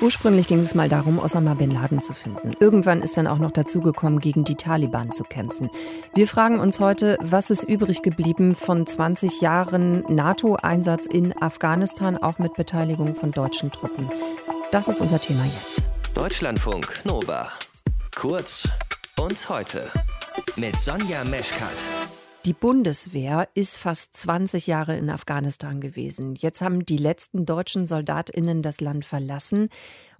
Ursprünglich ging es mal darum, Osama bin Laden zu finden. Irgendwann ist dann auch noch dazu gekommen, gegen die Taliban zu kämpfen. Wir fragen uns heute, was ist übrig geblieben von 20 Jahren NATO-Einsatz in Afghanistan, auch mit Beteiligung von deutschen Truppen. Das ist unser Thema jetzt. Deutschlandfunk Nova. Kurz und heute mit Sonja Meschkat. Die Bundeswehr ist fast 20 Jahre in Afghanistan gewesen. Jetzt haben die letzten deutschen Soldatinnen das Land verlassen.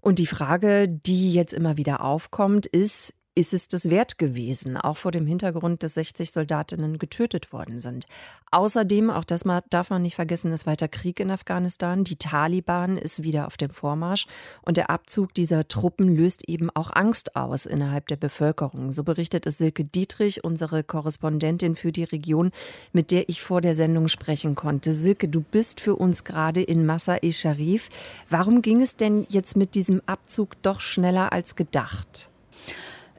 Und die Frage, die jetzt immer wieder aufkommt, ist, ist es das wert gewesen, auch vor dem Hintergrund, dass 60 Soldatinnen getötet worden sind. Außerdem, auch das darf man nicht vergessen, ist weiter Krieg in Afghanistan. Die Taliban ist wieder auf dem Vormarsch und der Abzug dieser Truppen löst eben auch Angst aus innerhalb der Bevölkerung. So berichtet es Silke Dietrich, unsere Korrespondentin für die Region, mit der ich vor der Sendung sprechen konnte. Silke, du bist für uns gerade in Massa-e Sharif. Warum ging es denn jetzt mit diesem Abzug doch schneller als gedacht?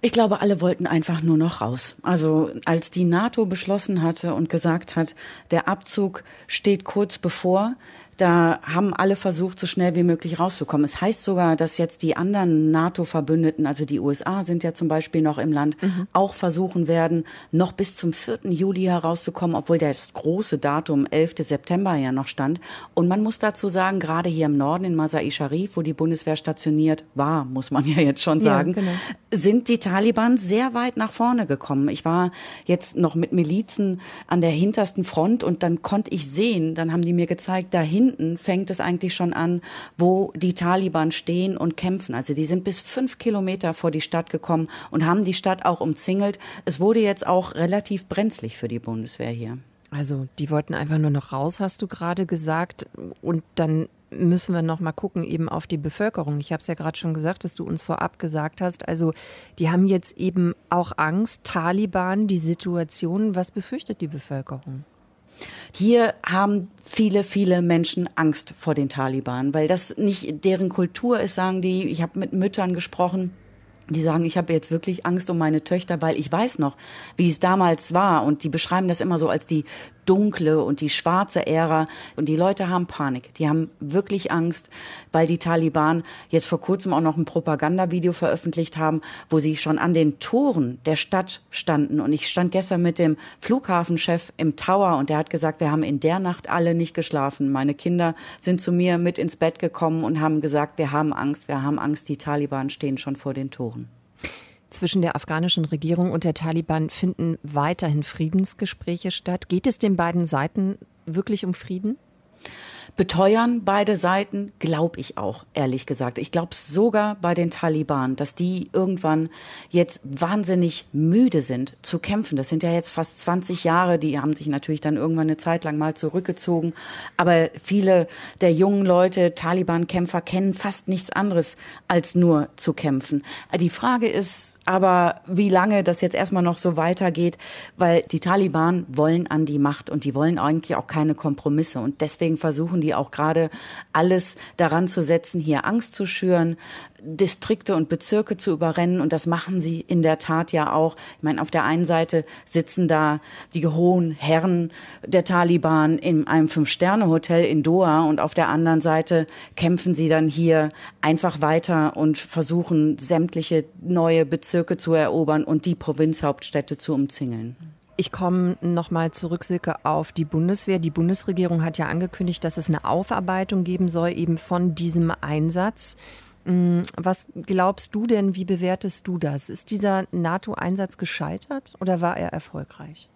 Ich glaube, alle wollten einfach nur noch raus. Also als die NATO beschlossen hatte und gesagt hat, der Abzug steht kurz bevor, da haben alle versucht, so schnell wie möglich rauszukommen. Es heißt sogar, dass jetzt die anderen NATO-Verbündeten, also die USA sind ja zum Beispiel noch im Land, mhm. auch versuchen werden, noch bis zum 4. Juli herauszukommen, obwohl das große Datum 11. September ja noch stand. Und man muss dazu sagen, gerade hier im Norden in Masai Sharif, wo die Bundeswehr stationiert war, muss man ja jetzt schon sagen, ja, genau. sind die Taliban sehr weit nach vorne gekommen. Ich war jetzt noch mit Milizen an der hintersten Front und dann konnte ich sehen, dann haben die mir gezeigt, dahin hinten fängt es eigentlich schon an, wo die Taliban stehen und kämpfen. Also die sind bis fünf Kilometer vor die Stadt gekommen und haben die Stadt auch umzingelt. Es wurde jetzt auch relativ brenzlig für die Bundeswehr hier. Also die wollten einfach nur noch raus, hast du gerade gesagt. Und dann müssen wir noch mal gucken eben auf die Bevölkerung. Ich habe es ja gerade schon gesagt, dass du uns vorab gesagt hast. Also die haben jetzt eben auch Angst. Taliban, die Situation. Was befürchtet die Bevölkerung? Hier haben viele, viele Menschen Angst vor den Taliban, weil das nicht deren Kultur ist, sagen die. Ich habe mit Müttern gesprochen, die sagen, ich habe jetzt wirklich Angst um meine Töchter, weil ich weiß noch, wie es damals war. Und die beschreiben das immer so als die dunkle und die schwarze Ära. Und die Leute haben Panik. Die haben wirklich Angst, weil die Taliban jetzt vor kurzem auch noch ein Propagandavideo veröffentlicht haben, wo sie schon an den Toren der Stadt standen. Und ich stand gestern mit dem Flughafenchef im Tower und der hat gesagt, wir haben in der Nacht alle nicht geschlafen. Meine Kinder sind zu mir mit ins Bett gekommen und haben gesagt, wir haben Angst, wir haben Angst, die Taliban stehen schon vor den Toren zwischen der afghanischen Regierung und der Taliban finden weiterhin Friedensgespräche statt. Geht es den beiden Seiten wirklich um Frieden? Beteuern beide Seiten, glaube ich auch, ehrlich gesagt. Ich glaube sogar bei den Taliban, dass die irgendwann jetzt wahnsinnig müde sind zu kämpfen. Das sind ja jetzt fast 20 Jahre, die haben sich natürlich dann irgendwann eine Zeit lang mal zurückgezogen. Aber viele der jungen Leute, Taliban-Kämpfer, kennen fast nichts anderes als nur zu kämpfen. Die Frage ist aber, wie lange das jetzt erstmal noch so weitergeht, weil die Taliban wollen an die Macht und die wollen eigentlich auch keine Kompromisse. Und deswegen versuchen die auch gerade alles daran zu setzen, hier Angst zu schüren, Distrikte und Bezirke zu überrennen. Und das machen sie in der Tat ja auch. Ich meine, auf der einen Seite sitzen da die hohen Herren der Taliban in einem Fünf-Sterne-Hotel in Doha und auf der anderen Seite kämpfen sie dann hier einfach weiter und versuchen, sämtliche neue Bezirke zu erobern und die Provinzhauptstädte zu umzingeln. Ich komme nochmal zurück, Silke, auf die Bundeswehr. Die Bundesregierung hat ja angekündigt, dass es eine Aufarbeitung geben soll, eben von diesem Einsatz. Mm, was glaubst du denn, wie bewertest du das? Ist dieser NATO-Einsatz gescheitert oder war er erfolgreich?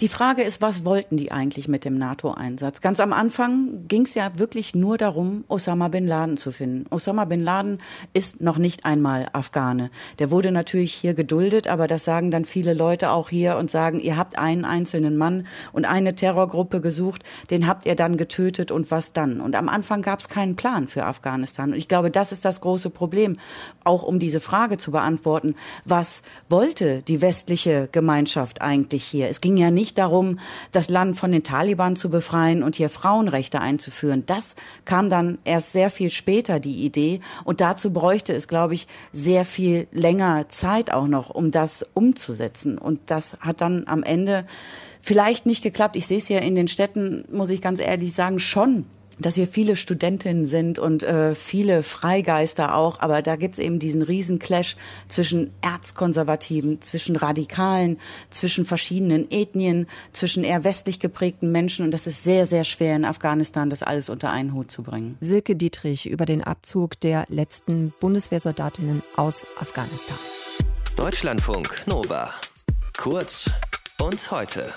Die Frage ist, was wollten die eigentlich mit dem NATO-Einsatz? Ganz am Anfang ging es ja wirklich nur darum, Osama bin Laden zu finden. Osama bin Laden ist noch nicht einmal Afghane. Der wurde natürlich hier geduldet, aber das sagen dann viele Leute auch hier und sagen, ihr habt einen einzelnen Mann und eine Terrorgruppe gesucht, den habt ihr dann getötet und was dann? Und am Anfang gab es keinen Plan für Afghanistan. Und ich glaube, das ist das große Problem, auch um diese Frage zu beantworten. Was wollte die westliche Gemeinschaft eigentlich hier? Es ging ja nicht darum, das Land von den Taliban zu befreien und hier Frauenrechte einzuführen. Das kam dann erst sehr viel später, die Idee. Und dazu bräuchte es, glaube ich, sehr viel länger Zeit auch noch, um das umzusetzen. Und das hat dann am Ende vielleicht nicht geklappt. Ich sehe es ja in den Städten, muss ich ganz ehrlich sagen, schon dass hier viele Studentinnen sind und äh, viele Freigeister auch, aber da gibt's eben diesen riesen Clash zwischen Erzkonservativen, zwischen Radikalen, zwischen verschiedenen Ethnien, zwischen eher westlich geprägten Menschen und das ist sehr, sehr schwer in Afghanistan, das alles unter einen Hut zu bringen. Silke Dietrich über den Abzug der letzten Bundeswehrsoldatinnen aus Afghanistan. Deutschlandfunk Nova. Kurz und heute.